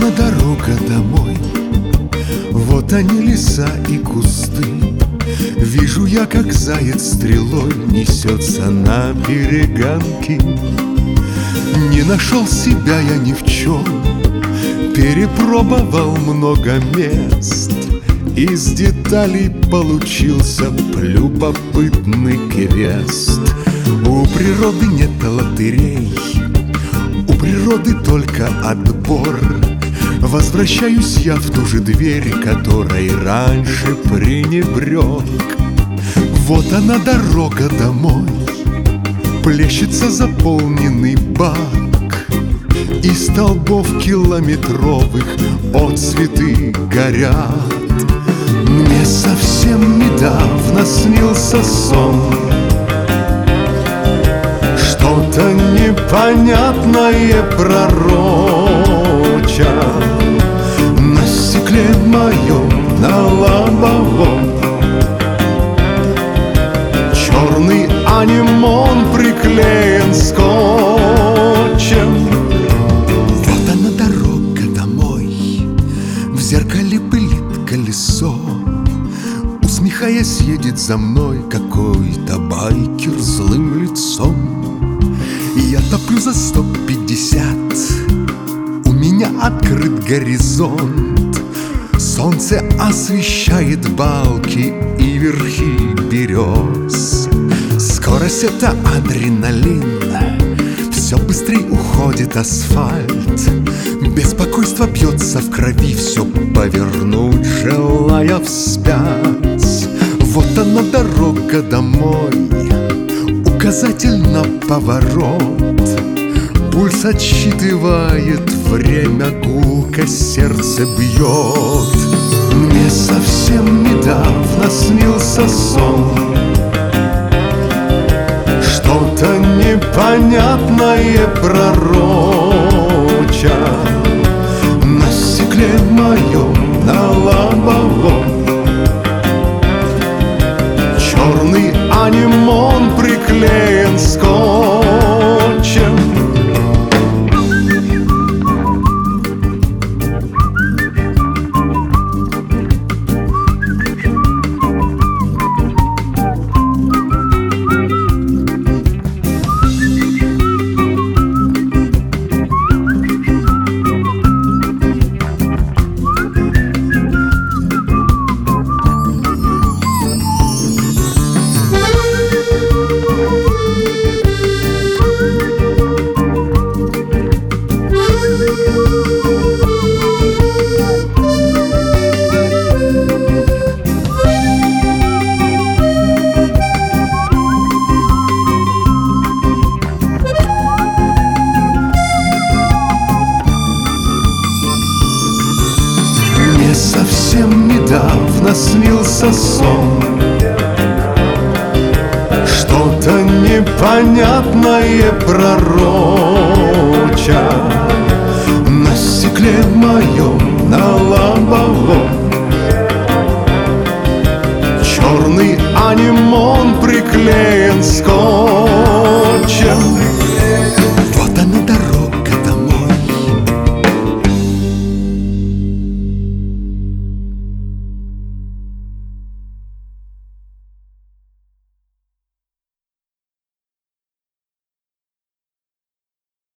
она дорога домой. Вот они леса и кусты. Вижу я, как заяц стрелой Несется на перегонки. Не нашел себя я ни в чем. Перепробовал много мест. Из деталей получился любопытный квест У природы нет лотерей. У природы только отбор Возвращаюсь я в ту же дверь, которой раньше пренебрег. Вот она дорога домой Плещется заполненный бак. И столбов километровых от цветы горят. Мне совсем недавно снился сон. Что-то непонятное пророча моем, на лобовом. Черный анимон приклеен скотчем. Вот она дорога домой В зеркале пылит колесо. Усмехаясь, едет за мной Какой-то байкер злым лицом. Я топлю за сто пятьдесят меня открыт горизонт Солнце освещает балки и верхи берез. Скорость это адреналин. Все быстрее уходит асфальт. Беспокойство бьется в крови Все повернуть, желая вспять. Вот она дорога домой Указатель на поворот Пульс отсчитывает время Гулко сердце бьет. Мне совсем недавно снился сон. Что-то непонятное пророча На стекле моем, на лобовом. Черный анимон недавно снился сон. Что-то непонятное пророча На стекле моем, на лобовом. Черный анимон приклеен скотчем